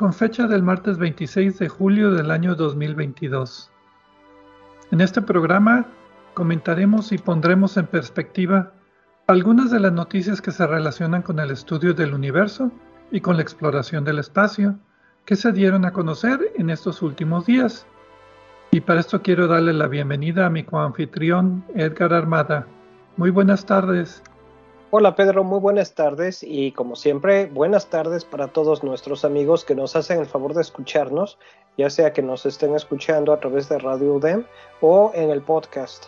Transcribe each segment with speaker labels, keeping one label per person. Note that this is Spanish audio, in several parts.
Speaker 1: con fecha del martes 26 de julio del año 2022. En este programa comentaremos y pondremos en perspectiva algunas de las noticias que se relacionan con el estudio del universo y con la exploración del espacio que se dieron a conocer en estos últimos días. Y para esto quiero darle la bienvenida a mi coanfitrión Edgar Armada. Muy buenas tardes.
Speaker 2: Hola Pedro, muy buenas tardes y como siempre, buenas tardes para todos nuestros amigos que nos hacen el favor de escucharnos, ya sea que nos estén escuchando a través de Radio UDEM o en el podcast.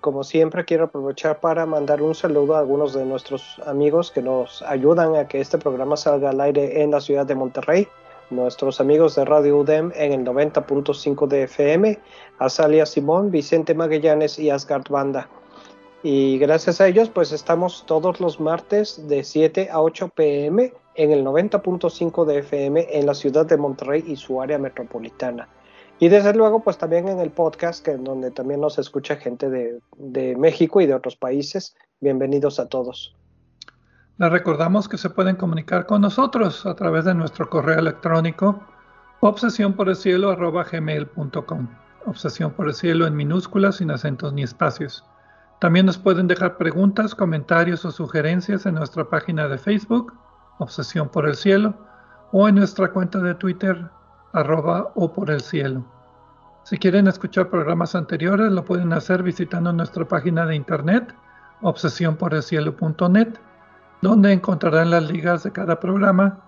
Speaker 2: Como siempre, quiero aprovechar para mandar un saludo a algunos de nuestros amigos que nos ayudan a que este programa salga al aire en la ciudad de Monterrey. Nuestros amigos de Radio UDEM en el 90.5 de FM, Azalia Simón, Vicente Magallanes y Asgard Banda. Y gracias a ellos, pues estamos todos los martes de 7 a 8 pm en el 90.5 de FM en la ciudad de Monterrey y su área metropolitana. Y desde luego, pues también en el podcast, que en donde también nos escucha gente de, México y de otros países. Bienvenidos a todos.
Speaker 1: Les recordamos que se pueden comunicar con nosotros a través de nuestro correo electrónico obsesión. Obsesión por el cielo en minúsculas, sin acentos ni espacios. También nos pueden dejar preguntas, comentarios o sugerencias en nuestra página de Facebook, Obsesión por el Cielo, o en nuestra cuenta de Twitter, arroba o por el cielo. Si quieren escuchar programas anteriores, lo pueden hacer visitando nuestra página de internet, obsesiónporelcielo.net, donde encontrarán las ligas de cada programa,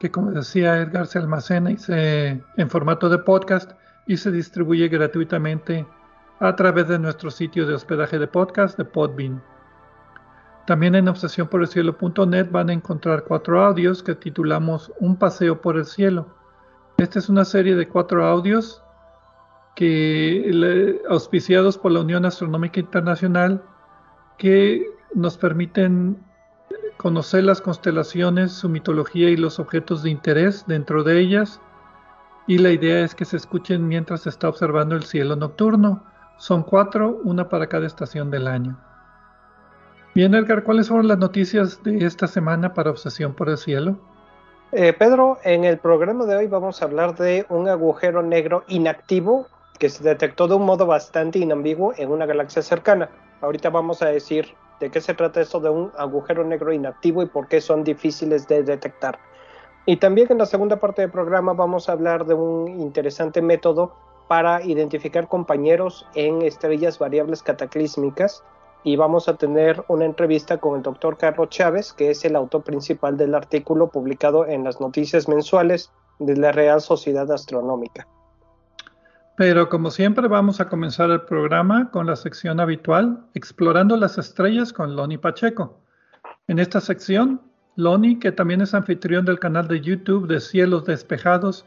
Speaker 1: que como decía Edgar, se almacena y se, en formato de podcast y se distribuye gratuitamente a través de nuestro sitio de hospedaje de podcast de Podbean. También en obsesiónporelcielo.net van a encontrar cuatro audios que titulamos Un paseo por el cielo. Esta es una serie de cuatro audios que auspiciados por la Unión Astronómica Internacional que nos permiten conocer las constelaciones, su mitología y los objetos de interés dentro de ellas. Y la idea es que se escuchen mientras se está observando el cielo nocturno son cuatro, una para cada estación del año. Bien, Edgar, ¿cuáles fueron las noticias de esta semana para Obsesión por el Cielo?
Speaker 2: Eh, Pedro, en el programa de hoy vamos a hablar de un agujero negro inactivo que se detectó de un modo bastante inambiguo en una galaxia cercana. Ahorita vamos a decir de qué se trata esto de un agujero negro inactivo y por qué son difíciles de detectar. Y también en la segunda parte del programa vamos a hablar de un interesante método para identificar compañeros en estrellas variables cataclísmicas y vamos a tener una entrevista con el doctor Carlos Chávez, que es el autor principal del artículo publicado en las noticias mensuales de la Real Sociedad Astronómica.
Speaker 1: Pero como siempre vamos a comenzar el programa con la sección habitual, Explorando las Estrellas con Loni Pacheco. En esta sección, Loni, que también es anfitrión del canal de YouTube de Cielos Despejados,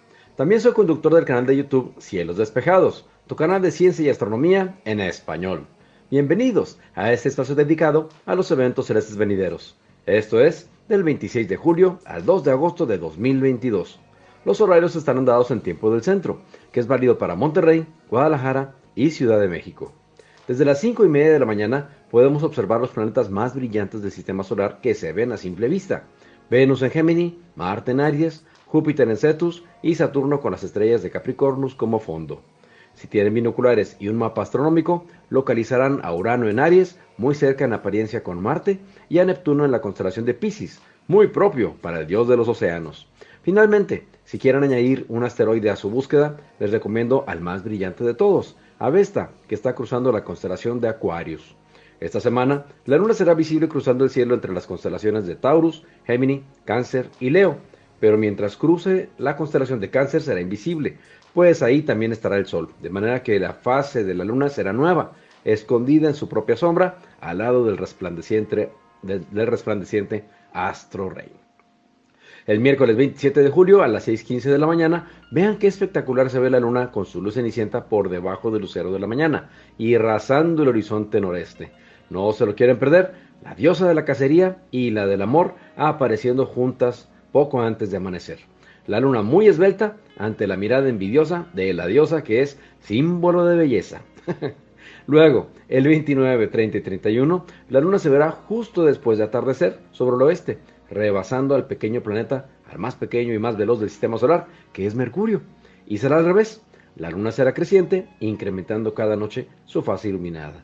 Speaker 3: También soy conductor del canal de YouTube Cielos Despejados, tu canal de ciencia y astronomía en español. Bienvenidos a este espacio dedicado a los eventos celestes venideros. Esto es, del 26 de julio al 2 de agosto de 2022. Los horarios estarán dados en tiempo del centro, que es válido para Monterrey, Guadalajara y Ciudad de México. Desde las 5 y media de la mañana podemos observar los planetas más brillantes del sistema solar que se ven a simple vista. Venus en Gémini, Marte en Aries, Júpiter en Cetus y Saturno con las estrellas de Capricornus como fondo. Si tienen binoculares y un mapa astronómico, localizarán a Urano en Aries, muy cerca en apariencia con Marte, y a Neptuno en la constelación de Pisces, muy propio para el dios de los océanos. Finalmente, si quieren añadir un asteroide a su búsqueda, les recomiendo al más brillante de todos, Avesta, que está cruzando la constelación de Aquarius. Esta semana, la luna será visible cruzando el cielo entre las constelaciones de Taurus, Gemini, Cáncer y Leo, pero mientras cruce la constelación de Cáncer será invisible, pues ahí también estará el Sol, de manera que la fase de la Luna será nueva, escondida en su propia sombra, al lado del resplandeciente, del, resplandeciente astro rey. El miércoles 27 de julio a las 6.15 de la mañana, vean qué espectacular se ve la luna con su luz cenicienta por debajo del lucero de la mañana y rasando el horizonte noreste. No se lo quieren perder, la diosa de la cacería y la del amor apareciendo juntas poco antes de amanecer. La luna muy esbelta ante la mirada envidiosa de la diosa que es símbolo de belleza. Luego, el 29, 30 y 31, la luna se verá justo después de atardecer sobre el oeste, rebasando al pequeño planeta, al más pequeño y más veloz del sistema solar, que es Mercurio. Y será al revés, la luna será creciente, incrementando cada noche su fase iluminada.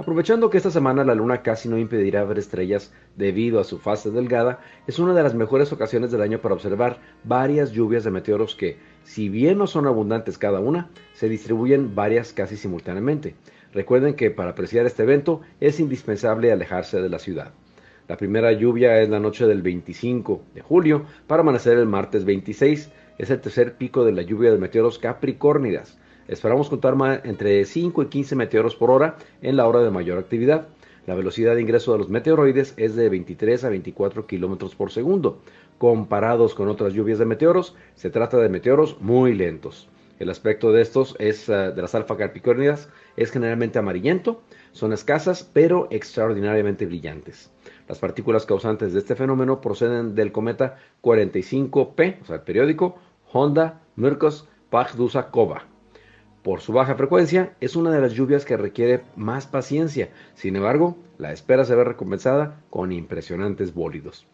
Speaker 3: Aprovechando que esta semana la luna casi no impedirá ver estrellas debido a su fase delgada, es una de las mejores ocasiones del año para observar varias lluvias de meteoros que, si bien no son abundantes cada una, se distribuyen varias casi simultáneamente. Recuerden que para apreciar este evento es indispensable alejarse de la ciudad. La primera lluvia es la noche del 25 de julio para amanecer el martes 26. Es el tercer pico de la lluvia de meteoros capricornidas. Esperamos contar entre 5 y 15 meteoros por hora en la hora de mayor actividad. La velocidad de ingreso de los meteoroides es de 23 a 24 kilómetros por segundo. Comparados con otras lluvias de meteoros, se trata de meteoros muy lentos. El aspecto de estos es eh, de las alfa capricornidas es generalmente amarillento, son escasas pero extraordinariamente brillantes. Las partículas causantes de este fenómeno proceden del cometa 45P, o sea, el periódico Honda Merkos Pagdusa Kova por su baja frecuencia, es una de las lluvias que requiere más paciencia. Sin embargo, la espera se ve recompensada con impresionantes bólidos.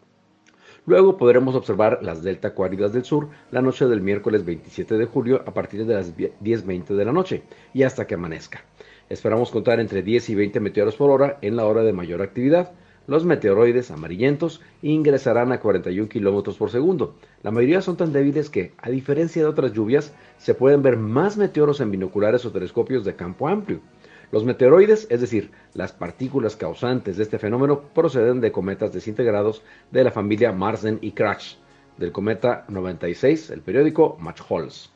Speaker 3: Luego podremos observar las delta cuáridas del sur la noche del miércoles 27 de julio a partir de las 10.20 de la noche y hasta que amanezca. Esperamos contar entre 10 y 20 meteoros por hora en la hora de mayor actividad, los meteoroides amarillentos ingresarán a 41 km por segundo. La mayoría son tan débiles que, a diferencia de otras lluvias, se pueden ver más meteoros en binoculares o telescopios de campo amplio. Los meteoroides, es decir, las partículas causantes de este fenómeno, proceden de cometas desintegrados de la familia Marsden y Crash, del cometa 96, el periódico Match-Holes.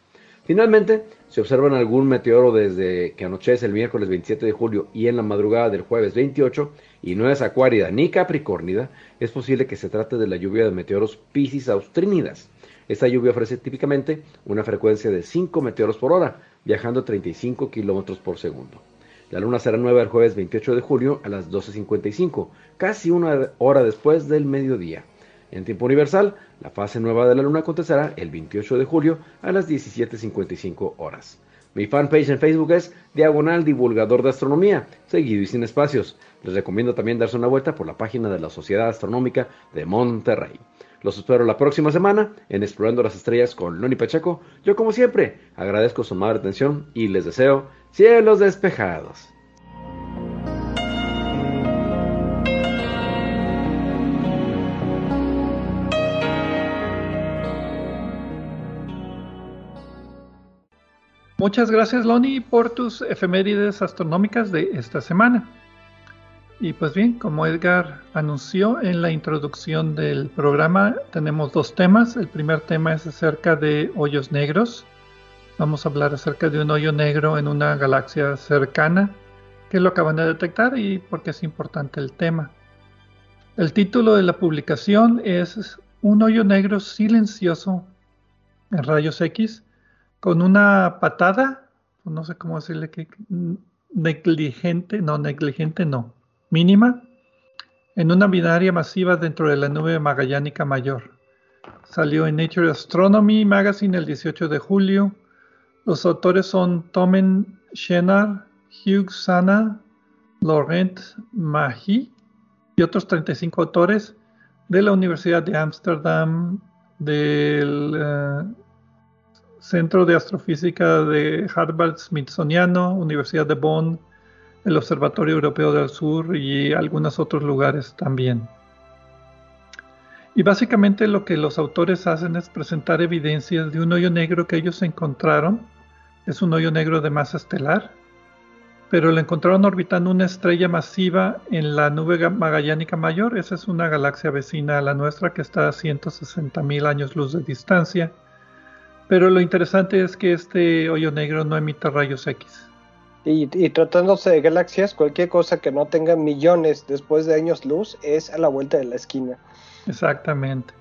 Speaker 3: Finalmente, si observan algún meteoro desde que anochece el miércoles 27 de julio y en la madrugada del jueves 28, y no es acuárida ni capricórnida, es posible que se trate de la lluvia de meteoros Piscis austrínidas. Esta lluvia ofrece típicamente una frecuencia de 5 meteoros por hora, viajando 35 kilómetros por segundo. La luna será nueva el jueves 28 de julio a las 12.55, casi una hora después del mediodía. En tiempo universal, la fase nueva de la luna acontecerá el 28 de julio a las 17.55 horas. Mi fanpage en Facebook es Diagonal Divulgador de Astronomía, seguido y sin espacios. Les recomiendo también darse una vuelta por la página de la Sociedad Astronómica de Monterrey. Los espero la próxima semana en Explorando las Estrellas con Loni Pacheco. Yo como siempre agradezco su amable atención y les deseo cielos despejados.
Speaker 1: Muchas gracias, Loni, por tus efemérides astronómicas de esta semana. Y pues bien, como Edgar anunció en la introducción del programa, tenemos dos temas. El primer tema es acerca de hoyos negros. Vamos a hablar acerca de un hoyo negro en una galaxia cercana que lo acaban de detectar y por qué es importante el tema. El título de la publicación es Un hoyo negro silencioso en rayos X con una patada, no sé cómo decirle que negligente, no, negligente no, mínima, en una binaria masiva dentro de la nube magallánica mayor. Salió en Nature Astronomy Magazine el 18 de julio. Los autores son Tomen Shenar, Hugh Sana, Laurent Mahy y otros 35 autores de la Universidad de Ámsterdam, del eh, Centro de Astrofísica de Harvard Smithsoniano, Universidad de Bonn, el Observatorio Europeo del Sur y algunos otros lugares también. Y básicamente lo que los autores hacen es presentar evidencias de un hoyo negro que ellos encontraron. Es un hoyo negro de masa estelar, pero lo encontraron orbitando una estrella masiva en la nube magallánica mayor. Esa es una galaxia vecina a la nuestra que está a 160 mil años luz de distancia. Pero lo interesante es que este hoyo negro no emite rayos X.
Speaker 2: Y, tratándose de galaxias, cualquier cosa que no tenga millones después de años luz es a la vuelta de la esquina.
Speaker 1: Exactamente.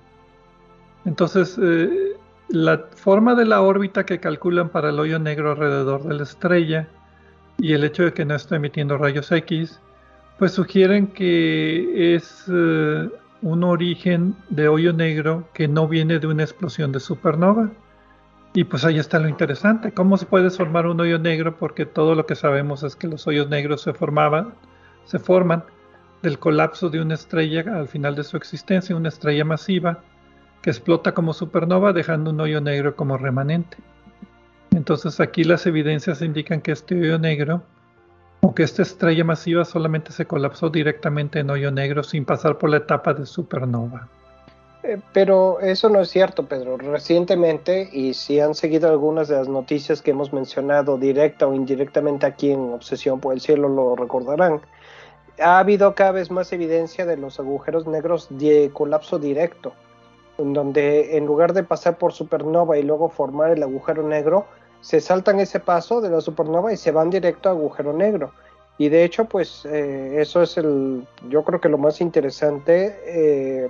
Speaker 1: Entonces, eh, la forma de la órbita que calculan para el hoyo negro alrededor de la estrella y el hecho de que no está emitiendo rayos X, pues sugieren que es eh, un origen de hoyo negro que no viene de una explosión de supernova, y pues ahí está lo interesante, cómo se puede formar un hoyo negro, porque todo lo que sabemos es que los hoyos negros se formaban, se forman del colapso de una estrella al final de su existencia, una estrella masiva que explota como supernova dejando un hoyo negro como remanente. Entonces aquí las evidencias indican que este hoyo negro o que esta estrella masiva solamente se colapsó directamente en hoyo negro sin pasar por la etapa de supernova.
Speaker 2: Eh, pero eso no es cierto, Pedro. Recientemente, y si han seguido algunas de las noticias que hemos mencionado directa o indirectamente aquí en Obsesión por el Cielo, lo recordarán, ha habido cada vez más evidencia de los agujeros negros de colapso directo, en donde en lugar de pasar por supernova y luego formar el agujero negro, se saltan ese paso de la supernova y se van directo a agujero negro. Y de hecho, pues eh, eso es el, yo creo que lo más interesante. Eh,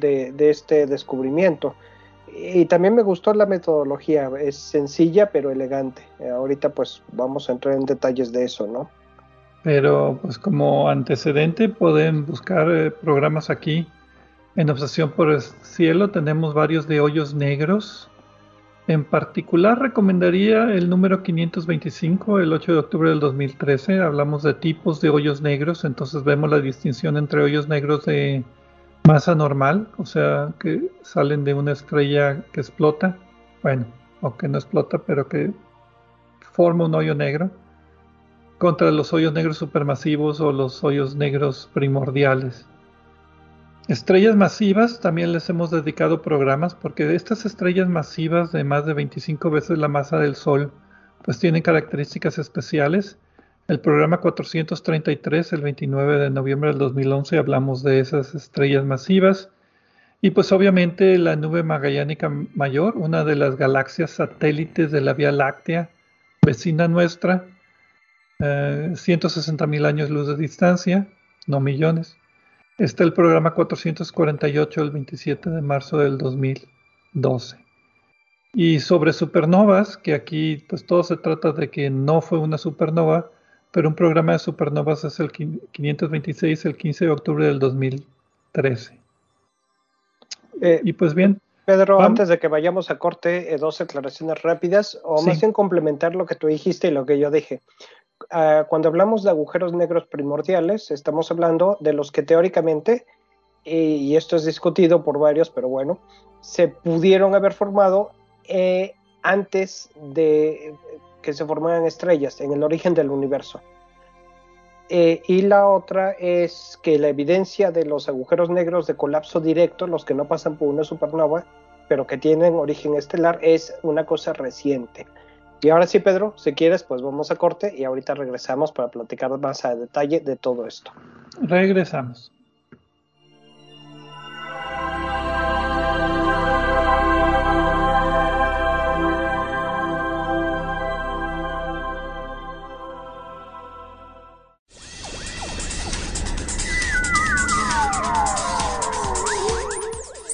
Speaker 2: de, este descubrimiento. Y también me gustó la metodología, es sencilla pero elegante. Ahorita pues vamos a entrar en detalles de eso, ¿no?
Speaker 1: Pero pues como antecedente pueden buscar eh, programas aquí. En Obsesión por el Cielo tenemos varios de hoyos negros. En particular recomendaría el número 525, el 8 de octubre del 2013. Hablamos de tipos de hoyos negros, entonces vemos la distinción entre hoyos negros de masa normal, o sea, que salen de una estrella que explota, bueno, o que no explota, pero que forma un hoyo negro, contra los hoyos negros supermasivos o los hoyos negros primordiales. Estrellas masivas también les hemos dedicado programas porque estas estrellas masivas de más de 25 veces la masa del Sol pues tienen características especiales el programa 433, el 29 de noviembre del 2011, hablamos de esas estrellas masivas. Y pues obviamente la nube magallánica mayor, una de las galaxias satélites de la Vía Láctea, vecina nuestra, 160 eh, mil años luz de distancia, no millones. Está el programa 448, el 27 de marzo del 2012. Y sobre supernovas, que aquí pues todo se trata de que no fue una supernova, pero un programa de supernovas es el 526, el 15 de octubre del 2013.
Speaker 2: Eh, y pues bien. Pedro, antes de que vayamos a corte, eh, dos aclaraciones rápidas, o más bien complementar lo que tú dijiste y lo que yo dije. Ah, cuando hablamos de agujeros negros primordiales, estamos hablando de los que teóricamente, y esto es discutido por varios, pero bueno, se pudieron haber formado eh, antes de que se forman estrellas en el origen del universo. Eh, y la otra es que la evidencia de los agujeros negros de colapso directo, los que no pasan por una supernova, pero que tienen origen estelar, es una cosa reciente. Y ahora sí, Pedro, si quieres, pues vamos a corte y ahorita regresamos para platicar más a detalle de todo esto.
Speaker 1: Regresamos.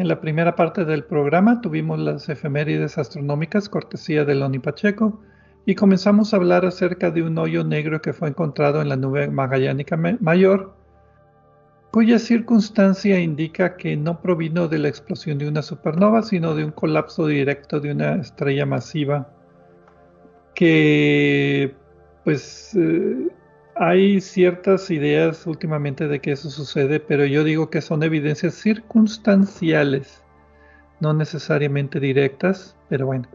Speaker 1: En la primera parte del programa tuvimos las efemérides astronómicas cortesía de Loni Pacheco y comenzamos a hablar acerca de un hoyo negro que fue encontrado en la nube magallánica mayor, cuya circunstancia indica que no provino de la explosión de una supernova, sino de un colapso directo de una estrella masiva que pues eh, hay ciertas ideas últimamente de que eso sucede, pero yo digo que son evidencias circunstanciales, no necesariamente directas, pero bueno.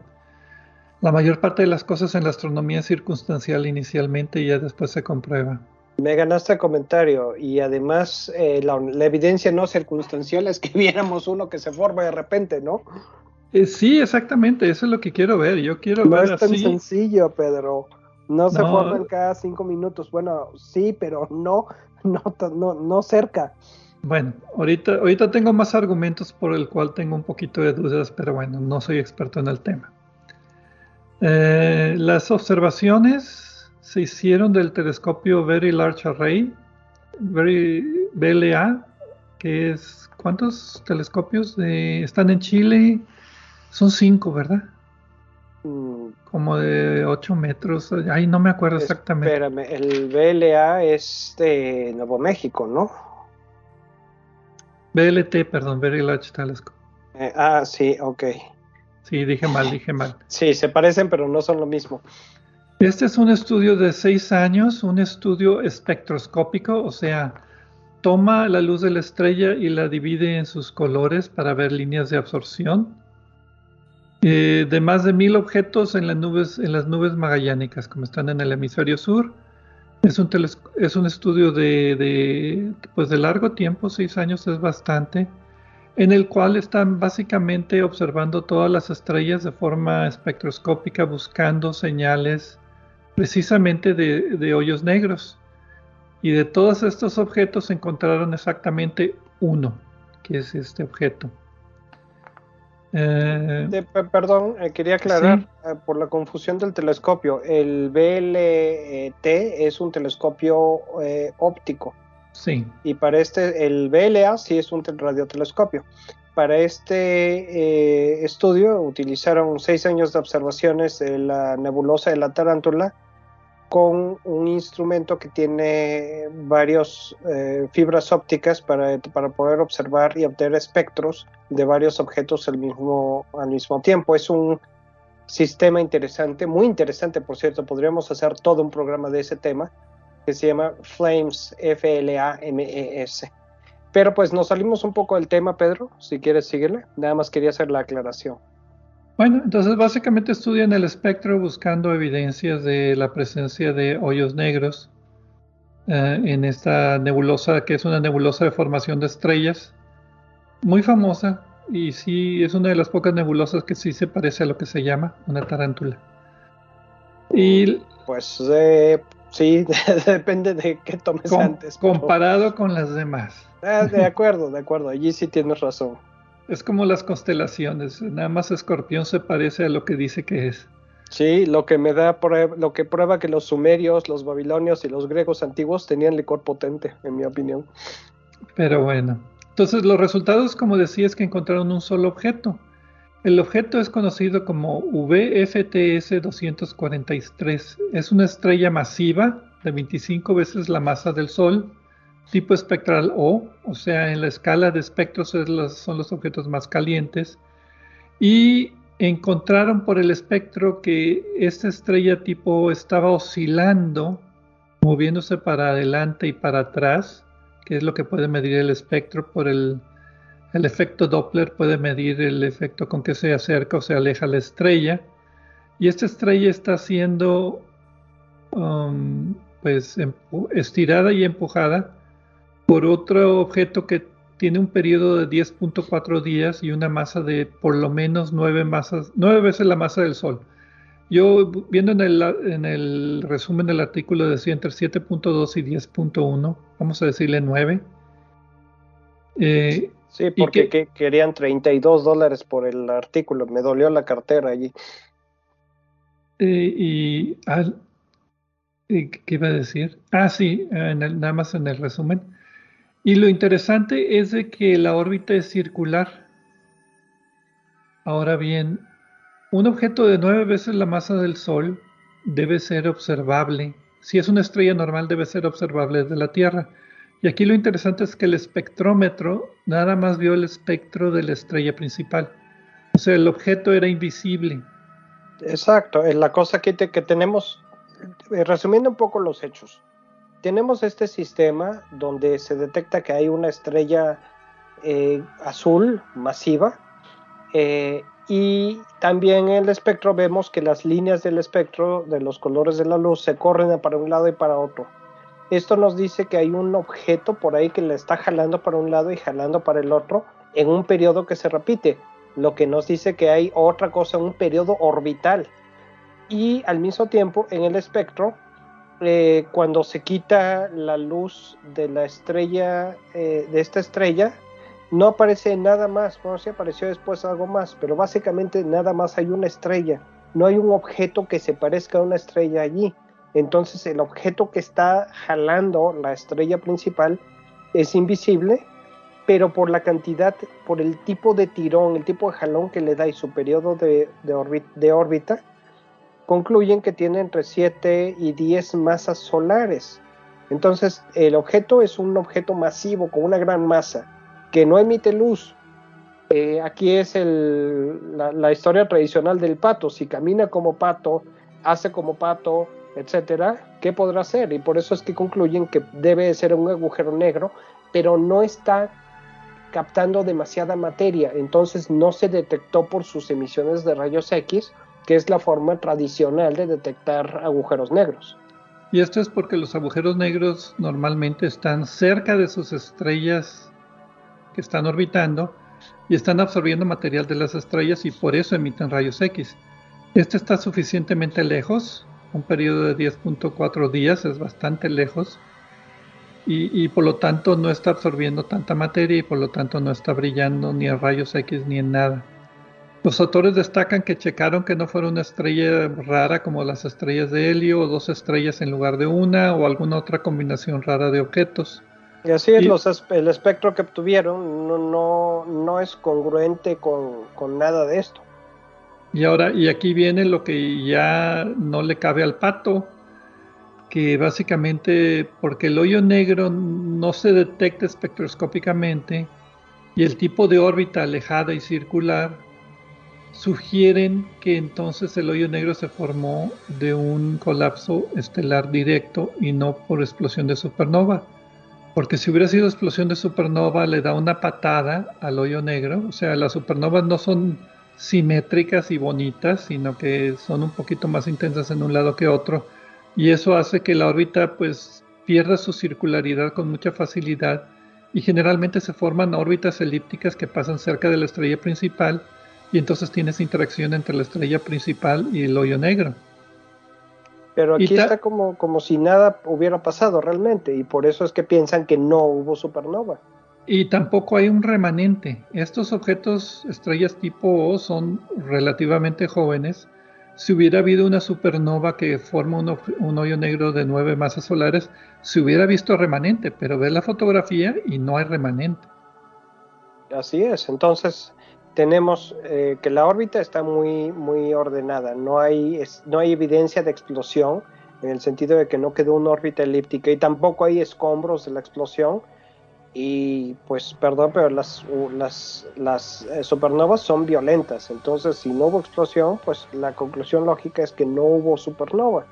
Speaker 1: La mayor parte de las cosas en la astronomía es circunstancial inicialmente y ya después se comprueba.
Speaker 2: Me ganaste el comentario y además eh, la, evidencia no circunstancial es que viéramos uno que se forma de repente, ¿no?
Speaker 1: Eh, sí, exactamente, eso es lo que quiero ver. Yo quiero no
Speaker 2: es tan sencillo, Pedro. No se forman cada cinco minutos. Bueno, sí, pero no, no, no, no cerca.
Speaker 1: Bueno, ahorita, ahorita tengo más argumentos por el cual tengo un poquito de dudas, pero bueno, no soy experto en el tema. Eh, las observaciones se hicieron del telescopio Very Large Array, Very BLA, que es ¿cuántos telescopios están en Chile? Son cinco, ¿verdad? Como de 8 metros, ahí no me acuerdo exactamente.
Speaker 2: Espérame, el BLA es de Nuevo México, ¿no?
Speaker 1: BLT, perdón, Very Large Telescope.
Speaker 2: Eh, ah, sí, ok.
Speaker 1: Sí, dije mal, dije mal.
Speaker 2: Sí, se parecen, pero no son lo mismo.
Speaker 1: Este es un estudio de seis años, un estudio espectroscópico, o sea, toma la luz de la estrella y la divide en sus colores para ver líneas de absorción eh, de más de mil objetos en las nubes, magallánicas, como están en el hemisferio sur. Es un, es un estudio de, pues de largo tiempo, seis años es bastante, en el cual están básicamente observando todas las estrellas de forma espectroscópica, buscando señales precisamente de, de hoyos negros. Y de todos estos objetos encontraron exactamente uno, que es este objeto.
Speaker 2: Eh, perdón, eh, quería aclarar eh, por la confusión del telescopio. El BLT es un telescopio óptico.
Speaker 1: Sí.
Speaker 2: Y para este, el BLA sí es un radiotelescopio. Para este estudio utilizaron seis años de observaciones de la nebulosa de la tarántula con un instrumento que tiene varias eh, fibras ópticas para, para, poder observar y obtener espectros de varios objetos al mismo, al mismo tiempo. Es un sistema interesante, muy interesante por cierto, podríamos hacer todo un programa de ese tema que se llama Flames, F-L-A-M-E-S. Pero pues nos salimos un poco del tema, Pedro, si quieres seguirle, nada más quería hacer la aclaración.
Speaker 1: Bueno, entonces básicamente estudian el espectro buscando evidencias de la presencia de hoyos negros eh, en esta nebulosa, que es una nebulosa de formación de estrellas, muy famosa, y sí es una de las pocas nebulosas que sí se parece a lo que se llama una tarántula.
Speaker 2: Y pues eh, sí, depende de qué tomes antes.
Speaker 1: Comparado con las demás.
Speaker 2: Ah, de acuerdo, de acuerdo, allí sí tienes razón.
Speaker 1: Es como las constelaciones, nada más Escorpión se parece a lo que dice que es.
Speaker 2: Sí, lo que me da lo que prueba que los sumerios, los babilonios y los griegos antiguos tenían licor potente, en mi opinión.
Speaker 1: Pero bueno, entonces los resultados, como decía, es que encontraron un solo objeto. El objeto es conocido como VFTS 243. Es una estrella masiva de 25 veces la masa del Sol tipo espectral O, o sea, en la escala de espectros son los objetos más calientes, y encontraron por el espectro que esta estrella tipo O estaba oscilando, moviéndose para adelante y para atrás, que es lo que puede medir el espectro por el, efecto Doppler, puede medir el efecto con que se acerca o se aleja la estrella, y esta estrella está siendo um, pues estirada y empujada por otro objeto que tiene un periodo de 10.4 días y una masa de por lo menos 9 masas, 9 veces la masa del Sol. Yo viendo en el, en el resumen del artículo decía entre 7.2 y 10.1, vamos a decirle 9.
Speaker 2: Eh, sí, porque querían 32 dólares por el artículo, me dolió la cartera allí.
Speaker 1: Eh, y, ¿qué iba a decir? Ah, sí, en nada más en el resumen. Y lo interesante es de que la órbita es circular. Ahora bien, un objeto de nueve veces la masa del Sol debe ser observable. Si es una estrella normal, debe ser observable desde la Tierra. Y aquí lo interesante es que el espectrómetro nada más vio el espectro de la estrella principal. O sea, el objeto era invisible.
Speaker 2: Exacto, es la cosa que, que tenemos, eh, resumiendo un poco los hechos, tenemos este sistema donde se detecta que hay una estrella eh, azul masiva eh, y también en el espectro vemos que las líneas del espectro de los colores de la luz se corren para un lado y para otro. Esto nos dice que hay un objeto por ahí que le está jalando para un lado y jalando para el otro en un periodo que se repite, lo que nos dice que hay otra cosa, un periodo orbital. Y al mismo tiempo en el espectro eh, cuando se quita la luz de la estrella, eh, de esta estrella, no aparece nada más. Bueno, sí apareció después algo más, pero básicamente nada más hay una estrella. No hay un objeto que se parezca a una estrella allí. Entonces el objeto que está jalando la estrella principal es invisible, pero por la cantidad, por el tipo de tirón, el tipo de jalón que le da y su periodo de, de órbita, concluyen que tiene entre 7 y 10 masas solares. Entonces, el objeto es un objeto masivo con una gran masa que no emite luz. Eh, aquí es la, historia tradicional del pato. Si camina como pato, hace como pato, etcétera, ¿qué podrá hacer? Y por eso es que concluyen que debe ser un agujero negro, pero no está captando demasiada materia. Entonces, no se detectó por sus emisiones de rayos X que es la forma tradicional de detectar agujeros negros.
Speaker 1: Y esto es porque los agujeros negros normalmente están cerca de sus estrellas que están orbitando y están absorbiendo material de las estrellas y por eso emiten rayos X. Este está suficientemente lejos, un periodo de 10.4 días es bastante lejos y, y, por lo tanto no está absorbiendo tanta materia y por lo tanto no está brillando ni a rayos X ni en nada. Los autores destacan que checaron que no fuera una estrella rara como las estrellas de helio o dos estrellas en lugar de una o alguna otra combinación rara de objetos.
Speaker 2: Y así es, los, el espectro que obtuvieron no, no, no es congruente con, con, nada de esto.
Speaker 1: Y ahora, y aquí viene lo que ya no le cabe al pato, que básicamente porque el hoyo negro no se detecta espectroscópicamente y el tipo de órbita alejada y circular sugieren que entonces el hoyo negro se formó de un colapso estelar directo y no por explosión de supernova. Porque si hubiera sido explosión de supernova le da una patada al hoyo negro. O sea, las supernovas no son simétricas y bonitas, sino que son un poquito más intensas en un lado que otro. Y eso hace que la órbita pues pierda su circularidad con mucha facilidad y generalmente se forman órbitas elípticas que pasan cerca de la estrella principal y entonces tienes interacción entre la estrella principal y el hoyo negro.
Speaker 2: Pero aquí está como, como si nada hubiera pasado realmente y por eso es que piensan que no hubo supernova.
Speaker 1: Y tampoco hay un remanente. Estos objetos, estrellas tipo O, son relativamente jóvenes. Si hubiera habido una supernova que forma un, un, hoyo negro de nueve masas solares, se hubiera visto remanente, pero ve la fotografía y no hay remanente.
Speaker 2: Así es, entonces tenemos eh, que la órbita está muy, muy ordenada, no hay, no hay evidencia de explosión en el sentido de que no quedó una órbita elíptica y tampoco hay escombros de la explosión. Y pues perdón, pero las, las, las eh, supernovas son violentas, entonces si no hubo explosión, pues la conclusión lógica es que no hubo supernova.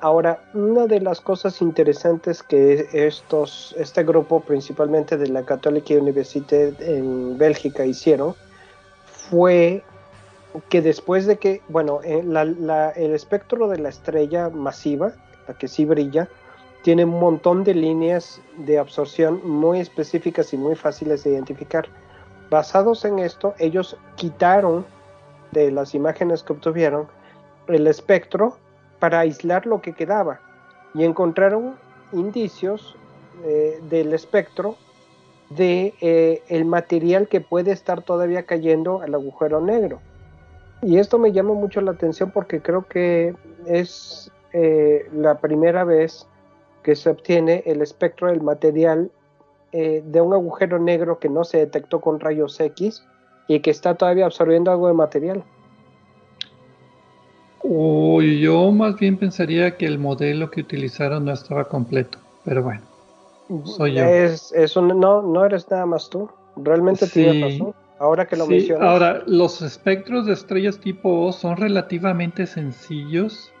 Speaker 2: Ahora, una de las cosas interesantes que estos, este grupo, principalmente de la Catholic University en Bélgica, hicieron fue que después de que, bueno, eh, el espectro de la estrella masiva, la que sí brilla, tiene un montón de líneas de absorción muy específicas y muy fáciles de identificar. Basados en esto, ellos quitaron de las imágenes que obtuvieron el espectro para aislar lo que quedaba y encontraron indicios eh, del espectro de eh, el material que puede estar todavía cayendo al agujero negro. Y esto me llama mucho la atención porque creo que es eh, la primera vez que se obtiene el espectro del material de un agujero negro que no se detectó con rayos X y que está todavía absorbiendo algo de material.
Speaker 1: O yo más bien pensaría que el modelo que utilizaron no estaba completo, pero bueno.
Speaker 2: Soy yo. Es, no, no eres nada más tú. Realmente tienes razón. Ahora que lo sí,
Speaker 1: Ahora, los espectros de estrellas tipo O son relativamente sencillos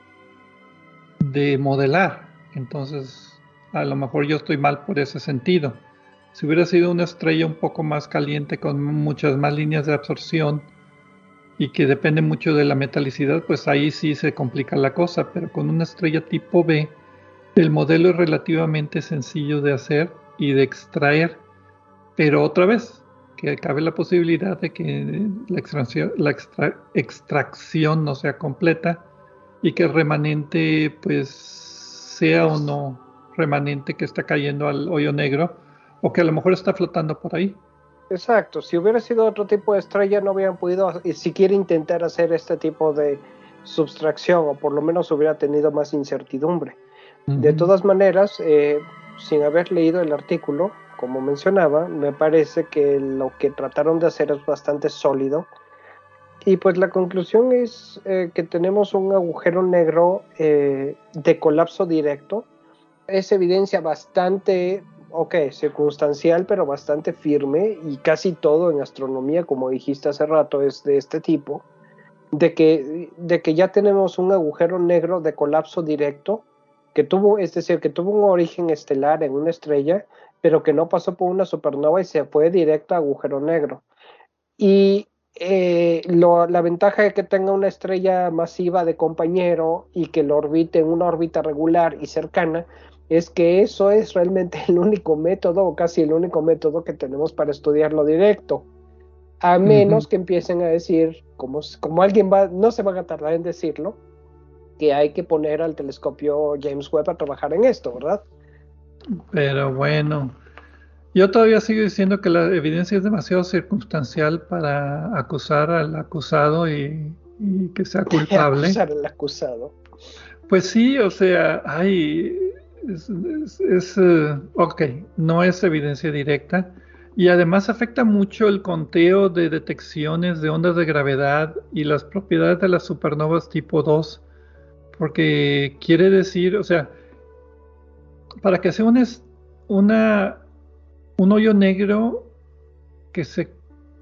Speaker 1: de modelar. Entonces, a lo mejor yo estoy mal por ese sentido. Si hubiera sido una estrella un poco más caliente con muchas más líneas de absorción y que depende mucho de la metalicidad, pues ahí sí se complica la cosa. Pero con una estrella tipo B, el modelo es relativamente sencillo de hacer y de extraer, pero otra vez, que cabe la posibilidad de que la extracción, la extracción no sea completa y que el remanente pues sea o no remanente que está cayendo al hoyo negro o que a lo mejor está flotando por ahí.
Speaker 2: Exacto, si hubiera sido otro tipo de estrella no hubieran podido siquiera intentar hacer este tipo de subtracción o por lo menos hubiera tenido más incertidumbre. De todas maneras, eh, sin haber leído el artículo, como mencionaba, me parece que lo que trataron de hacer es bastante sólido. Y pues la conclusión es eh, que tenemos un agujero negro eh, de colapso directo. Es evidencia bastante, ok, circunstancial, pero bastante firme y casi todo en astronomía, como dijiste hace rato, es de este tipo, de que, de que ya tenemos un agujero negro de colapso directo que tuvo, es decir, que tuvo un origen estelar en una estrella, pero que no pasó por una supernova y se fue directo a agujero negro. Y eh, la ventaja de que tenga una estrella masiva de compañero y que lo orbite en una órbita regular y cercana, es que eso es realmente el único método, o casi el único método que tenemos para estudiarlo directo. A menos que empiecen a decir, como, como alguien va, no se van a tardar en decirlo, que hay que poner al telescopio James Webb a trabajar en esto, ¿verdad?
Speaker 1: Pero bueno, yo todavía sigo diciendo que la evidencia es demasiado circunstancial para acusar al acusado y, que sea culpable.
Speaker 2: acusar al acusado.
Speaker 1: Pues sí, o sea, hay. Es, eh, ok, no es evidencia directa. Y además afecta mucho el conteo de detecciones de ondas de gravedad y las propiedades de las supernovas tipo 2 porque quiere decir, o sea, para que sea un, una, un hoyo negro que se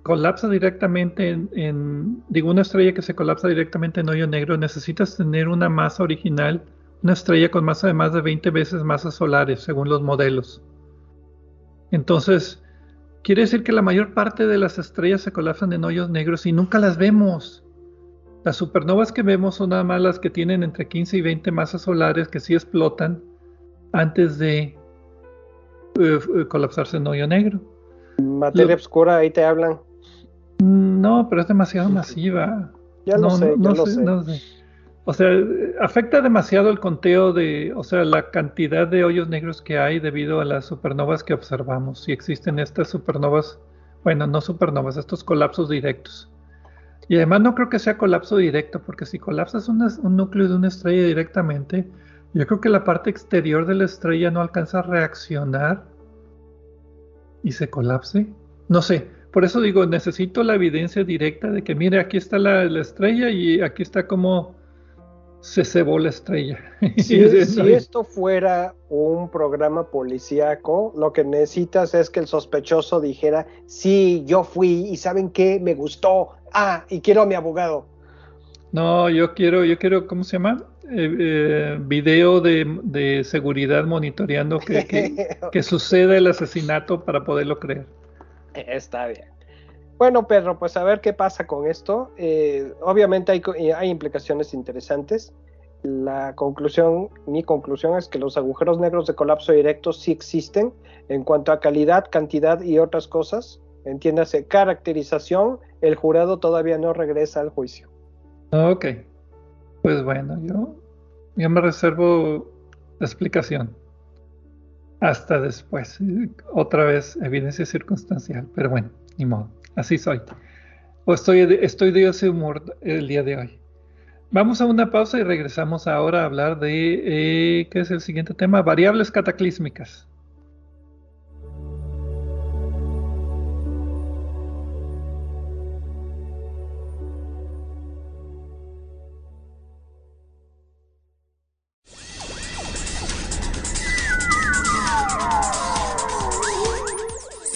Speaker 1: colapsa directamente en, digo, una estrella que se colapsa directamente en hoyo negro, necesitas tener una masa original, una estrella con masa de más de 20 veces masas solares, según los modelos. Entonces, quiere decir que la mayor parte de las estrellas se colapsan en hoyos negros y nunca las vemos. Las supernovas que vemos son nada más las que tienen entre 15 y 20 masas solares que sí explotan antes de eh, eh, colapsarse en hoyo negro.
Speaker 2: Materia oscura, ahí te hablan.
Speaker 1: No, pero es demasiado masiva.
Speaker 2: Ya no, sé, ya lo sé. sé.
Speaker 1: O sea, afecta demasiado el conteo de, o sea, la cantidad de hoyos negros que hay debido a las supernovas que observamos. Si existen estas supernovas, bueno, no supernovas, estos colapsos directos. Y además no creo que sea colapso directo, porque si colapsas un núcleo de una estrella directamente, yo creo que la parte exterior de la estrella no alcanza a reaccionar y se colapse. No sé, por eso digo, necesito la evidencia directa de que, mire, aquí está la, estrella y aquí está como se cebó la estrella.
Speaker 2: Si, si, esto fuera un programa policíaco, lo que necesitas es que el sospechoso dijera, sí, yo fui y ¿saben qué? Me gustó, ah, y quiero a mi abogado.
Speaker 1: No, yo quiero, yo quiero, ¿cómo se llama? Eh, eh, video de, seguridad monitoreando que, que, suceda el asesinato para poderlo creer.
Speaker 2: Está bien. Bueno, Pedro, pues a ver qué pasa con esto. Eh, obviamente hay, hay, implicaciones interesantes. la conclusión, mi conclusión es que los agujeros negros de colapso directo sí existen en cuanto a calidad, cantidad y otras cosas. Entiéndase, caracterización, el jurado todavía no regresa al juicio.
Speaker 1: Ok, pues bueno, yo, yo me reservo la explicación. Hasta después. Otra vez, evidencia circunstancial, pero bueno, ni modo, así soy. O estoy, estoy de ese humor el día de hoy. Vamos a una pausa y regresamos ahora a hablar de, eh, ¿qué es el siguiente tema? Variables cataclísmicas.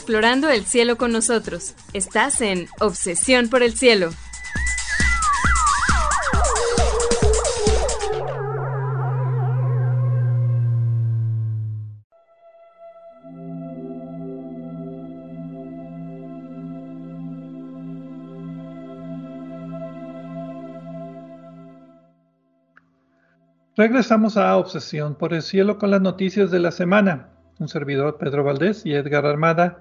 Speaker 4: Explorando el cielo con nosotros. Estás en Obsesión por el Cielo.
Speaker 1: Regresamos a Obsesión por el Cielo con las noticias de la semana. Un servidor, Pedro Valdés y Edgar Armada,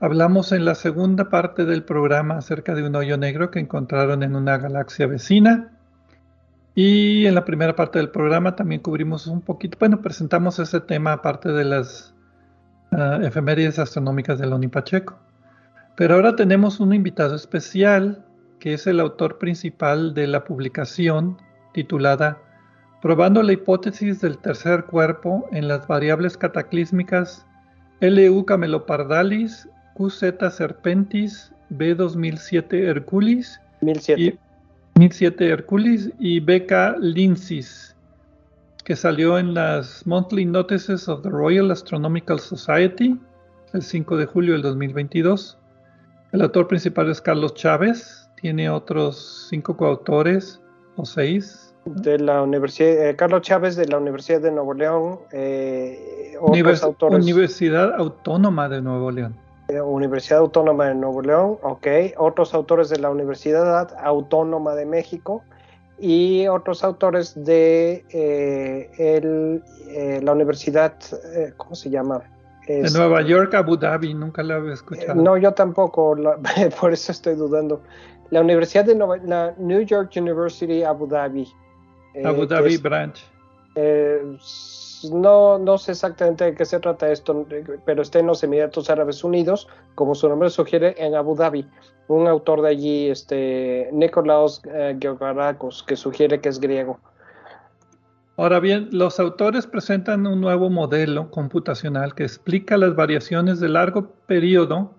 Speaker 1: Hablamos en la segunda parte del programa acerca de un hoyo negro que encontraron en una galaxia vecina. Y en la primera parte del programa también cubrimos un poquito, bueno, presentamos ese tema aparte de las uh, efemérides astronómicas de Loni Pacheco. Pero ahora tenemos un invitado especial que es el autor principal de la publicación titulada Probando la hipótesis del tercer cuerpo en las variables cataclísmicas LU camelopardalis QZ Serpentis, B2007 Hercules, 1007. Y, 1007 Hercules y BK Linsis, que salió en las Monthly Notices of the Royal Astronomical Society el 5 de julio del 2022. El autor principal es Carlos Chávez, tiene otros cinco coautores o seis.
Speaker 2: De la Universidad, eh, Carlos Chávez de la Universidad de Nuevo León,
Speaker 1: eh, Universidad Autónoma de Nuevo León.
Speaker 2: Universidad Autónoma de Nuevo León, ok, otros autores de la Universidad Autónoma de México y otros autores de eh, eh, la Universidad, eh, ¿cómo se llama?
Speaker 1: de Nueva York, Abu Dhabi, nunca la había escuchado.
Speaker 2: no, yo tampoco, por eso estoy dudando. La Universidad de Nueva, la New York University Abu Dhabi.
Speaker 1: Abu Dhabi Branch
Speaker 2: no, no sé exactamente de qué se trata esto, pero está en los Emiratos Árabes Unidos, como su nombre sugiere, en Abu Dhabi. Un autor de allí, este, Nikolaos eh, que sugiere que es griego.
Speaker 1: Ahora bien, los autores presentan un nuevo modelo computacional que explica las variaciones de largo periodo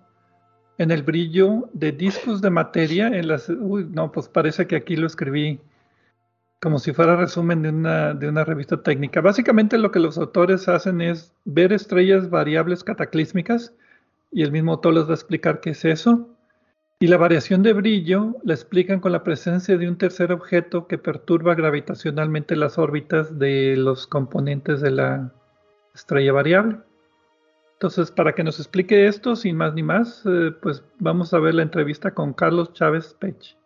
Speaker 1: en el brillo de discos de materia en las... Uy, no, pues parece que aquí lo escribí como si fuera resumen de una, de una revista técnica. Básicamente lo que los autores hacen es ver estrellas variables cataclísmicas y el mismo autor les va a explicar qué es eso. Y la variación de brillo la explican con la presencia de un tercer objeto que perturba gravitacionalmente las órbitas de los componentes de la estrella variable. Entonces, para que nos explique esto, sin más ni más, eh, pues vamos a ver la entrevista con Carlos Chávez Pech.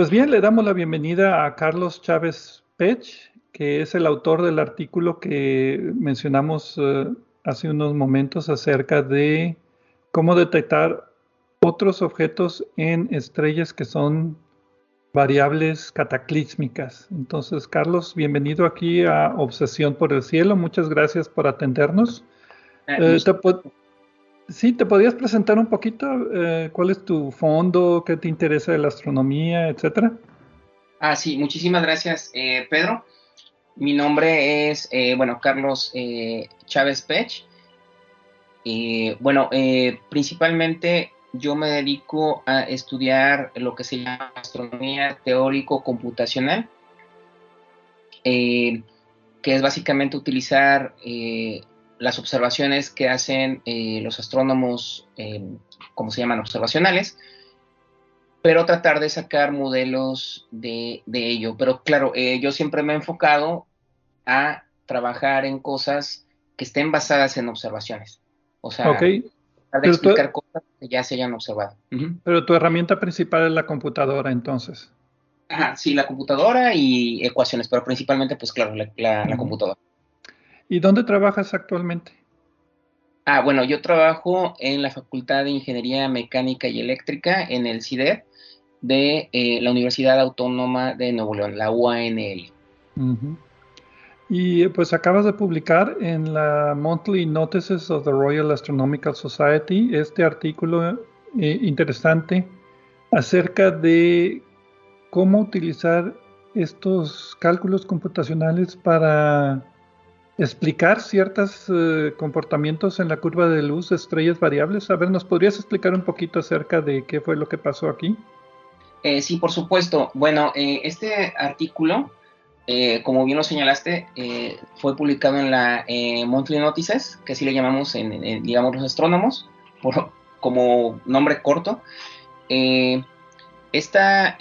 Speaker 1: Pues bien, le damos la bienvenida a Carlos Chávez Pech, que es el autor del artículo que mencionamos eh, hace unos momentos acerca de cómo detectar otros objetos en estrellas que son variables cataclísmicas. Entonces, Carlos, bienvenido aquí a Obsesión por el Cielo. Muchas gracias por atendernos. Eh, te sí, ¿te podías presentar un poquito eh, cuál es tu fondo, qué te interesa de la astronomía, etcétera?
Speaker 5: Ah, sí, muchísimas gracias, eh, Pedro. Mi nombre es, bueno, Carlos Chávez Pech. bueno, principalmente yo me dedico a estudiar lo que se llama astronomía teórico-computacional, eh, que es básicamente utilizar eh, las observaciones que hacen eh, los astrónomos, como se llaman, observacionales, pero tratar de sacar modelos de, ello. Pero claro, yo siempre me he enfocado a trabajar en cosas que estén basadas en observaciones. O sea, de explicar cosas que ya se hayan observado.
Speaker 1: Pero tu herramienta principal es la computadora, entonces.
Speaker 5: Ajá, sí, la computadora y ecuaciones, pero principalmente, pues claro, la, computadora.
Speaker 1: ¿Y dónde trabajas actualmente?
Speaker 5: Ah, bueno, yo trabajo en la Facultad de Ingeniería Mecánica y Eléctrica en el CIDER de eh, la Universidad Autónoma de Nuevo León, la UANL.
Speaker 1: Y pues acabas de publicar en la Monthly Notices of the Royal Astronomical Society este artículo eh, interesante acerca de cómo utilizar estos cálculos computacionales para explicar ciertos eh, comportamientos en la curva de luz de estrellas variables. A ver, ¿nos podrías explicar un poquito acerca de qué fue lo que pasó aquí?
Speaker 5: Eh, sí, por supuesto. Bueno, este artículo eh, como bien lo señalaste, eh, fue publicado en la eh, Monthly Notices, que así le llamamos, en, digamos, los astrónomos, como nombre corto. esta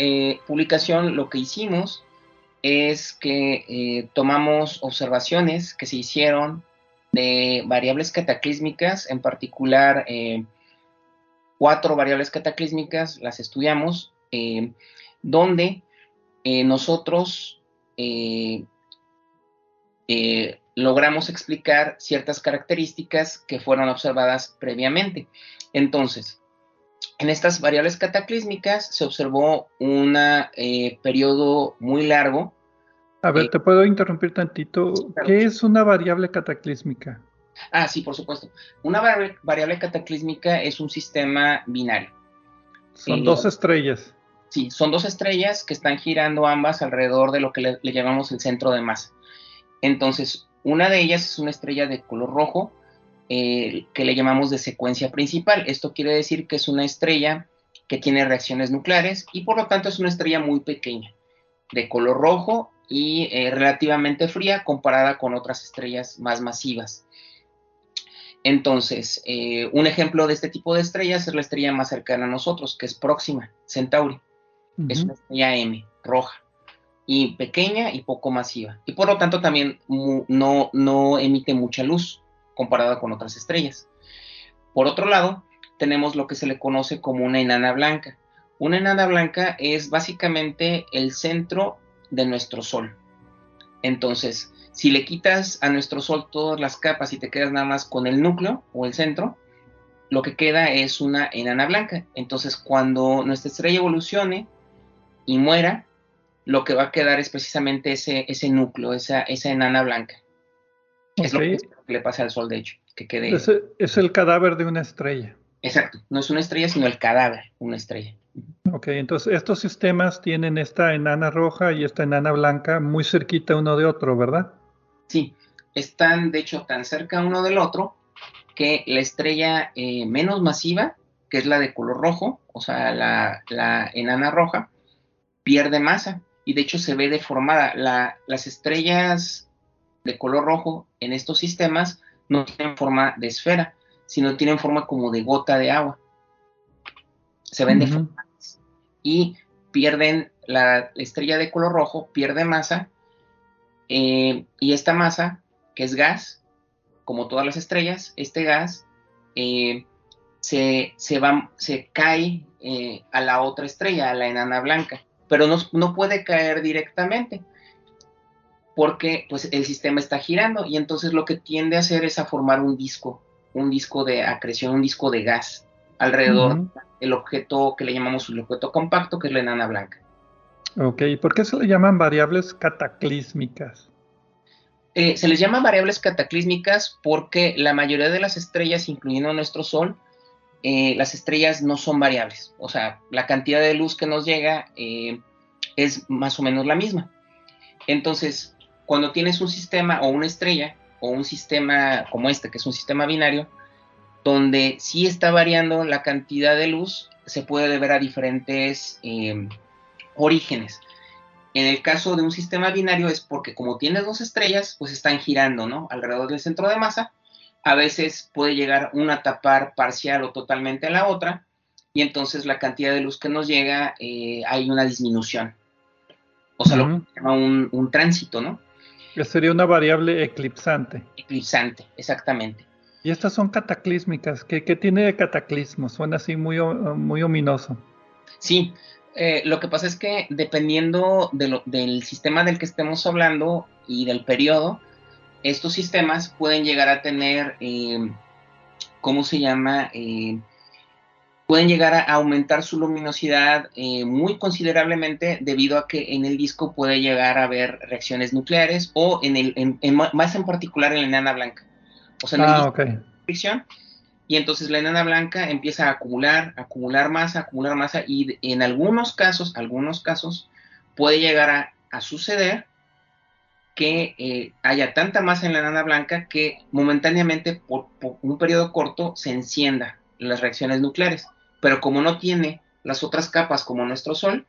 Speaker 5: publicación lo que hicimos es que tomamos observaciones que se hicieron de variables cataclísmicas, en particular cuatro variables cataclísmicas, las estudiamos, donde nosotros eh, eh, logramos explicar ciertas características que fueron observadas previamente. Entonces, en estas variables cataclísmicas se observó un eh, periodo muy largo.
Speaker 1: A ver, te puedo interrumpir tantito. ¿Qué es una variable cataclísmica?
Speaker 5: Ah, sí, por supuesto. Una variable cataclísmica es un sistema binario.
Speaker 1: Son dos estrellas.
Speaker 5: Sí, son dos estrellas que están girando ambas alrededor de lo que le, llamamos el centro de masa. Entonces, una de ellas es una estrella de color rojo eh, que le llamamos de secuencia principal. Esto quiere decir que es una estrella que tiene reacciones nucleares y por lo tanto es una estrella muy pequeña, de color rojo y eh, relativamente fría comparada con otras estrellas más masivas. Entonces, eh, un ejemplo de este tipo de estrellas es la estrella más cercana a nosotros, que es Próxima, Centauri es una estrella M, roja, y pequeña y poco masiva. Y por lo tanto también no, no emite mucha luz comparada con otras estrellas. Por otro lado, tenemos lo que se le conoce como una enana blanca. Una enana blanca es básicamente el centro de nuestro Sol. Entonces, si le quitas a nuestro Sol todas las capas y te quedas nada más con el núcleo o el centro, lo que queda es una enana blanca. Entonces, cuando nuestra estrella evolucione, y muera, lo que va a quedar es precisamente ese, ese núcleo, esa, esa enana blanca. Es lo que, le pasa al Sol, de hecho, que quede...
Speaker 1: Es, es, el cadáver de una estrella.
Speaker 5: Exacto, no es una estrella, sino el cadáver, una estrella.
Speaker 1: Ok, entonces estos sistemas tienen esta enana roja y esta enana blanca muy cerquita uno de otro, ¿verdad?
Speaker 5: Sí, están de hecho tan cerca uno del otro que la estrella eh, menos masiva, que es la de color rojo, o sea, la, la enana roja, pierde masa y de hecho se ve deformada. las estrellas de color rojo en estos sistemas no tienen forma de esfera, sino tienen forma como de gota de agua. Se ven deformadas y pierden la estrella de color rojo, pierde masa eh, y esta masa, que es gas, como todas las estrellas, este gas eh, se, va, se cae eh, a la otra estrella, a la enana blanca pero no, no puede caer directamente porque pues el sistema está girando y entonces lo que tiende a hacer es a formar un disco, un disco de acreción, un disco de gas alrededor del objeto que le llamamos el objeto compacto, que es la enana blanca.
Speaker 1: Ok, ¿por qué se le llaman variables cataclísmicas?
Speaker 5: Eh, se les llama variables cataclísmicas porque la mayoría de las estrellas, incluyendo nuestro Sol, eh, las estrellas no son variables. O sea, la cantidad de luz que nos llega eh, es más o menos la misma. Entonces, cuando tienes un sistema o una estrella o un sistema como este, que es un sistema binario, donde sí está variando la cantidad de luz, se puede deber a diferentes eh, orígenes. En el caso de un sistema binario es porque como tienes dos estrellas, pues están girando, ¿no? Alrededor del centro de masa. A veces puede llegar una a tapar parcial o totalmente a la otra, y entonces la cantidad de luz que nos llega, eh, hay una disminución. O sea, lo que se llama un, un tránsito, ¿no?
Speaker 1: Que sería una variable eclipsante.
Speaker 5: Eclipsante, exactamente.
Speaker 1: Y estas son cataclísmicas. ¿Qué, tiene de cataclismo? Suena así muy, muy ominoso.
Speaker 5: Sí, eh, lo que pasa es que dependiendo del sistema del que estemos hablando y del periodo, estos sistemas pueden llegar a tener, eh, ¿cómo se llama? Eh, pueden llegar a aumentar su luminosidad eh, muy considerablemente debido a que en el disco puede llegar a haber reacciones nucleares o en el, más en particular en la enana blanca. O sea, en el
Speaker 1: ah,
Speaker 5: fricción. Y entonces la enana blanca empieza a acumular, acumular masa, acumular masa y en algunos casos, algunos casos puede llegar a, suceder que eh, haya tanta masa en la enana blanca que momentáneamente por un periodo corto se encienda las reacciones nucleares pero como no tiene las otras capas como nuestro Sol,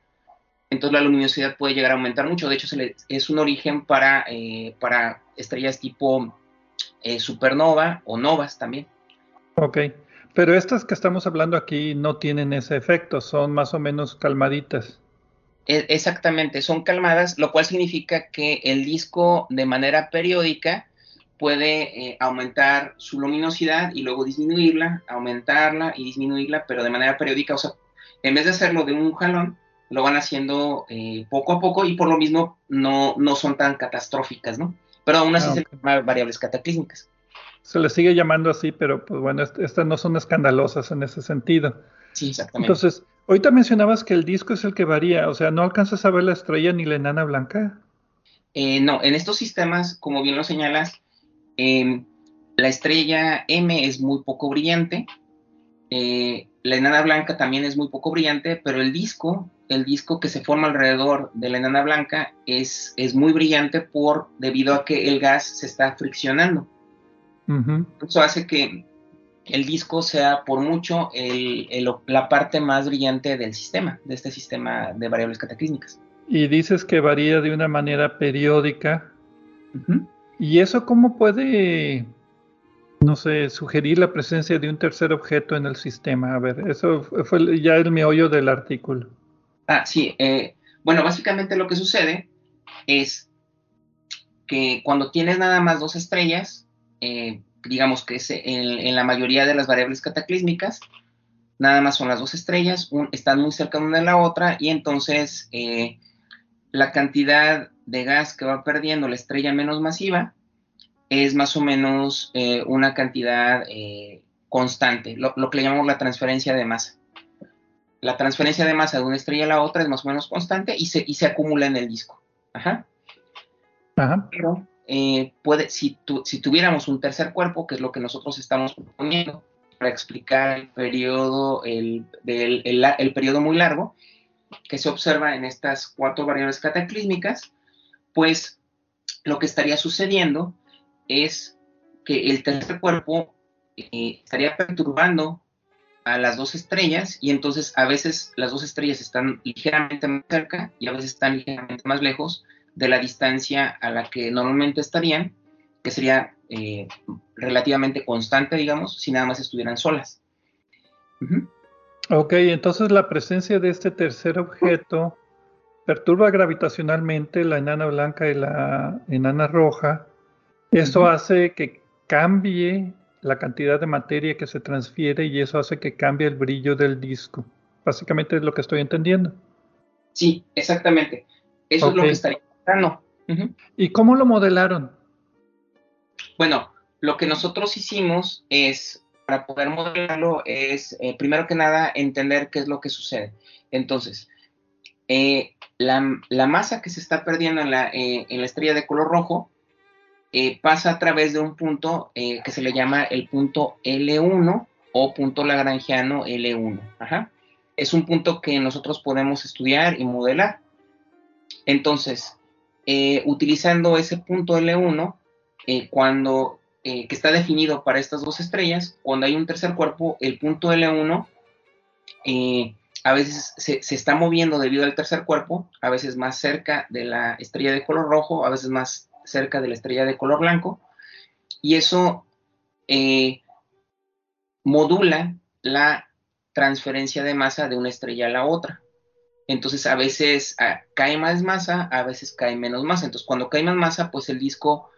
Speaker 5: entonces la luminosidad puede llegar a aumentar mucho. De hecho, es un origen para, eh, para estrellas tipo eh, supernova o novas también.
Speaker 1: Ok, pero estas que estamos hablando aquí no tienen ese efecto, son más o menos calmaditas.
Speaker 5: E, exactamente, son calmadas, lo cual significa que el disco de manera periódica puede eh, aumentar su luminosidad y luego disminuirla, aumentarla y disminuirla, pero de manera periódica. O sea, en vez de hacerlo de un jalón, lo van haciendo eh, poco a poco y por lo mismo no, no son tan catastróficas, ¿no? Pero aún así ah, se llaman variables cataclísmicas.
Speaker 1: Se les sigue llamando así, pero pues bueno, estas no son escandalosas en ese sentido.
Speaker 5: Sí, exactamente.
Speaker 1: Entonces, ahorita mencionabas que el disco es el que varía, o sea, ¿no alcanzas a ver la estrella ni la enana blanca?
Speaker 5: Eh, no, en estos sistemas, como bien lo señalas, Em, la estrella M es muy poco brillante. Eh, la enana blanca también es muy poco brillante, pero el disco, el disco que se forma alrededor de la enana blanca es, es muy brillante por, debido a que el gas se está friccionando. Eso hace que el disco sea por mucho la parte más brillante del sistema, de este sistema de variables cataclísmicas.
Speaker 1: Y dices que varía de una manera periódica. ¿Y eso cómo puede, no sé, sugerir la presencia de un tercer objeto en el sistema? A ver, eso fue ya el meollo del artículo.
Speaker 5: Ah, sí. Eh, bueno, básicamente lo que sucede es que cuando tienes nada más dos estrellas, eh, digamos que es en, la mayoría de las variables cataclísmicas, nada más son las dos estrellas, están muy cerca una de la otra y entonces eh, la cantidad de gas que va perdiendo la estrella menos masiva es más o menos eh, una cantidad eh, constante, lo, que le llamamos la transferencia de masa. La transferencia de masa de una estrella a la otra es más o menos constante y se, se acumula en el disco. Ajá. Ajá. Pero eh, puede, si, si tuviéramos un tercer cuerpo, que es lo que nosotros estamos proponiendo para explicar el periodo, el, el periodo muy largo, que se observa en estas cuatro variables cataclísmicas, pues lo que estaría sucediendo es que el tercer cuerpo eh, estaría perturbando a las dos estrellas y entonces a veces las dos estrellas están ligeramente más cerca y a veces están ligeramente más lejos de la distancia a la que normalmente estarían, que sería eh, relativamente constante, digamos, si nada más estuvieran solas.
Speaker 1: Ok, entonces la presencia de este tercer objeto perturba gravitacionalmente la enana blanca y la enana roja. Eso hace que cambie la cantidad de materia que se transfiere y eso hace que cambie el brillo del disco. Básicamente es lo que estoy entendiendo.
Speaker 5: Sí, exactamente. Eso es lo que estaría pasando.
Speaker 1: ¿Y cómo lo modelaron?
Speaker 5: Bueno, lo que nosotros hicimos es, para poder modelarlo, es eh, primero que nada entender qué es lo que sucede. Entonces, eh, la, masa que se está perdiendo en la, eh, estrella de color rojo pasa a través de un punto que se le llama el punto L1 o punto lagrangiano L1. Es un punto que nosotros podemos estudiar y modelar. Entonces, utilizando ese punto L1, cuando eh, que está definido para estas dos estrellas, cuando hay un tercer cuerpo, el punto L1 eh, a veces se, está moviendo debido al tercer cuerpo, a veces más cerca de la estrella de color rojo, a veces más cerca de la estrella de color blanco, y eso eh, modula la transferencia de masa de una estrella a la otra. Entonces a veces ah, cae más masa, a veces cae menos masa. Entonces cuando cae más masa, pues el disco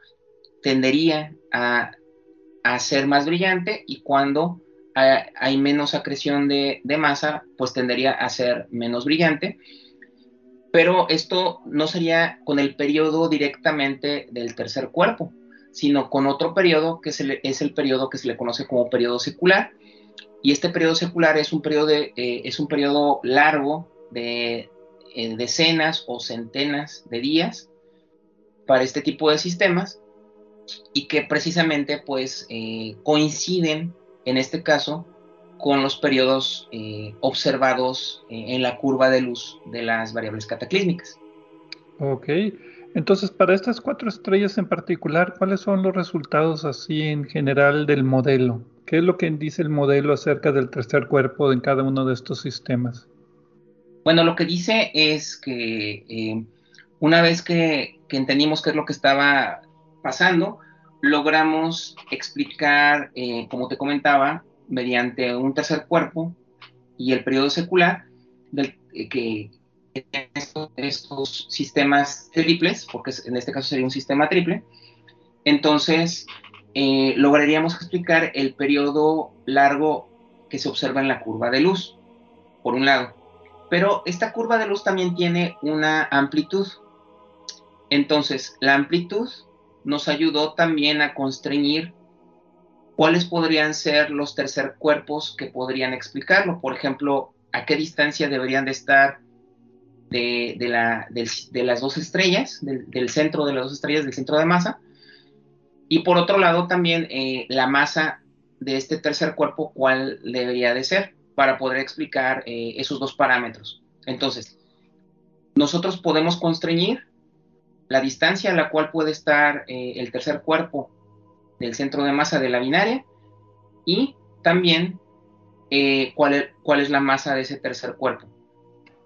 Speaker 5: tendería a, ser más brillante y cuando hay menos acreción de, masa, pues tendería a ser menos brillante. Pero esto no sería con el periodo directamente del tercer cuerpo, sino con otro periodo que es el periodo que se le conoce como periodo secular. Y este periodo secular es un periodo, eh, es un periodo largo de eh, decenas o centenas de días para este tipo de sistemas y que precisamente pues eh, coinciden en este caso con los periodos eh, observados eh, en la curva de luz de las variables cataclísmicas.
Speaker 1: Ok, entonces para estas cuatro estrellas en particular, ¿cuáles son los resultados así en general del modelo? ¿Qué es lo que dice el modelo acerca del tercer cuerpo en cada uno de estos sistemas?
Speaker 5: Bueno, lo que dice es que una vez que, que entendimos qué es lo que estaba pasando, logramos explicar, eh, como te comentaba, mediante un tercer cuerpo y el periodo secular, del, eh, que estos, estos, sistemas triples, porque en este caso sería un sistema triple, entonces eh, lograríamos explicar el periodo largo que se observa en la curva de luz, por un lado. Pero esta curva de luz también tiene una amplitud. Entonces, la amplitud nos ayudó también a constreñir cuáles podrían ser los tercer cuerpos que podrían explicarlo. Por ejemplo, a qué distancia deberían de estar de, las dos estrellas, del, centro de las dos estrellas, del centro de masa. Y por otro lado, también eh, la masa de este tercer cuerpo, cuál debería de ser, para poder explicar eh, esos dos parámetros. Entonces, nosotros podemos constreñir la distancia a la cual puede estar eh, el tercer cuerpo del centro de masa de la binaria y también eh, cuál, es, cuál, es, la masa de ese tercer cuerpo.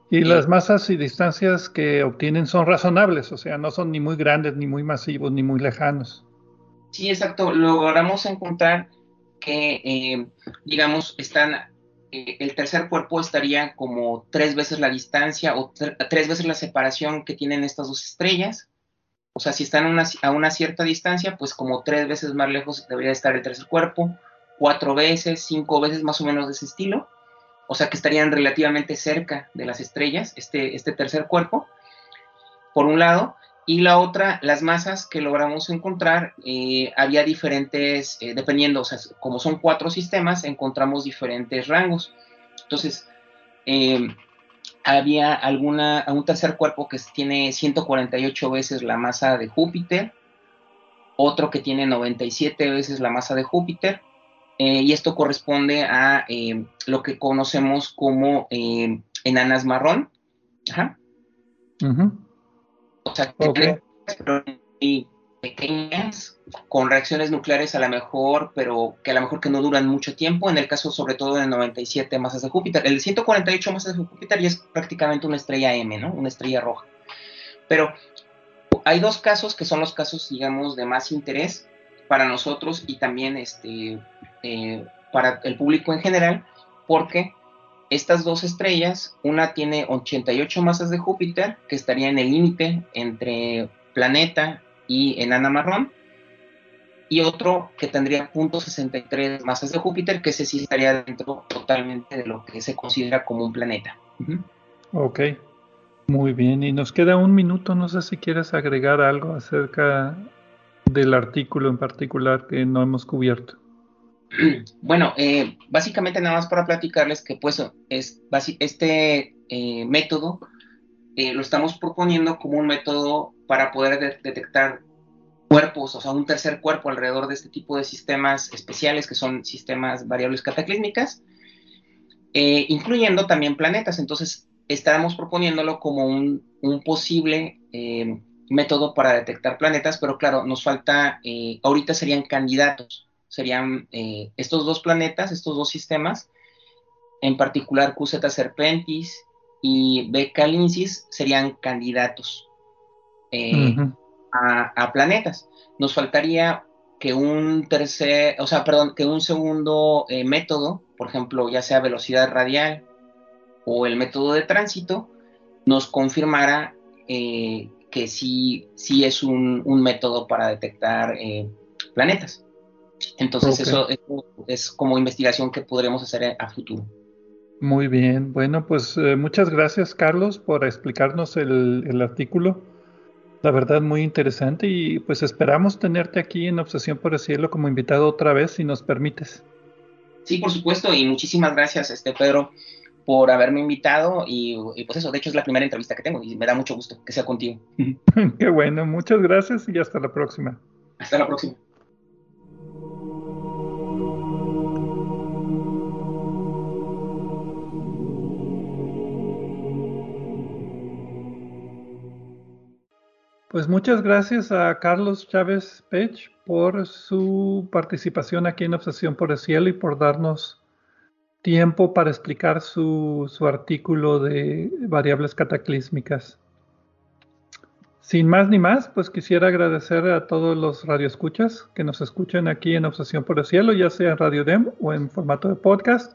Speaker 1: Y las masas y distancias que obtienen son razonables, o sea, no son ni muy grandes, ni muy masivos, ni muy lejanos.
Speaker 5: Sí, exacto. Logramos encontrar que, eh, digamos, están, el tercer cuerpo estaría como tres veces la distancia o tres veces la separación que tienen estas dos estrellas. O sea, si están a una, cierta distancia, pues como tres veces más lejos debería estar el tercer cuerpo, cuatro veces, cinco veces más o menos de ese estilo. O sea que estarían relativamente cerca de las estrellas, este, este tercer cuerpo, por un lado. Y la otra, las masas que logramos encontrar, eh, había diferentes, eh, dependiendo, o sea, como son cuatro sistemas, encontramos diferentes rangos. Entonces, eh, había alguna, un tercer cuerpo que tiene 148 veces la masa de Júpiter, otro que tiene 97 veces la masa de Júpiter, eh, y esto corresponde a eh, lo que conocemos como eh, enanas marrón. Ajá. O sea, que pequeñas, con reacciones nucleares a lo mejor, pero que a lo mejor que no duran mucho tiempo, en el caso sobre todo de 97 masas de Júpiter. El 148 masas de Júpiter ya es prácticamente una estrella M, ¿no? Una estrella roja. Pero hay dos casos que son los casos, digamos, de más interés para nosotros y también este, eh, para el público en general, porque estas dos estrellas, una tiene 88 masas de Júpiter, que estaría en el límite entre planeta y enana marrón, y otro que tendría .63 masas de Júpiter, que ese sí estaría dentro totalmente de lo que se considera como un planeta.
Speaker 1: Ok. Muy bien, y nos queda un minuto, no sé si quieres agregar algo acerca del artículo en particular que no hemos cubierto.
Speaker 5: Bueno, eh, básicamente nada más para platicarles que pues es, este eh, método eh, lo estamos proponiendo como un método para poder detectar cuerpos, o sea, un tercer cuerpo alrededor de este tipo de sistemas especiales que son sistemas variables cataclísmicas, incluyendo también planetas. Entonces, estábamos proponiéndolo como un, posible método para detectar planetas, pero claro, nos falta, ahorita serían candidatos serían eh, estos dos planetas, estos dos sistemas, en particular QZ Serpentis y B Calensis serían candidatos eh, a, planetas. Nos faltaría que un tercer, o sea, perdón, que un segundo eh, método, por ejemplo, ya sea velocidad radial o el método de tránsito, nos confirmara que sí, sí es un, un método para detectar planetas. Entonces eso, es como investigación que podremos hacer a futuro.
Speaker 1: Muy bien, bueno, pues eh, muchas gracias Carlos por explicarnos el, artículo. La verdad muy interesante y pues esperamos tenerte aquí en Obsesión por el Cielo como invitado otra vez si nos permites.
Speaker 5: Sí, por supuesto y muchísimas gracias este Pedro por haberme invitado y, y, pues eso, de hecho es la primera entrevista que tengo y me da mucho gusto que sea contigo.
Speaker 1: Qué bueno, muchas gracias y hasta la próxima.
Speaker 5: Hasta la próxima.
Speaker 1: Pues muchas gracias a Carlos Chávez Pech por su participación aquí en Obsesión por el Cielo y por darnos tiempo para explicar su, artículo de variables cataclísmicas. Sin más ni más, pues quisiera agradecer a todos los radioescuchas que nos escuchan aquí en Obsesión por el Cielo, ya sea en Radio Dem o en formato de podcast.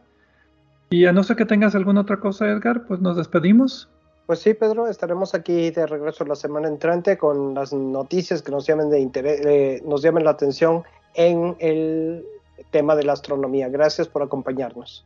Speaker 1: Y a no ser que tengas alguna otra cosa, Edgar, pues nos despedimos.
Speaker 2: Pues sí, Pedro, estaremos aquí de regreso la semana entrante con las noticias que nos llamen de interés, eh, nos llamen la atención en el tema de la astronomía. Gracias por acompañarnos.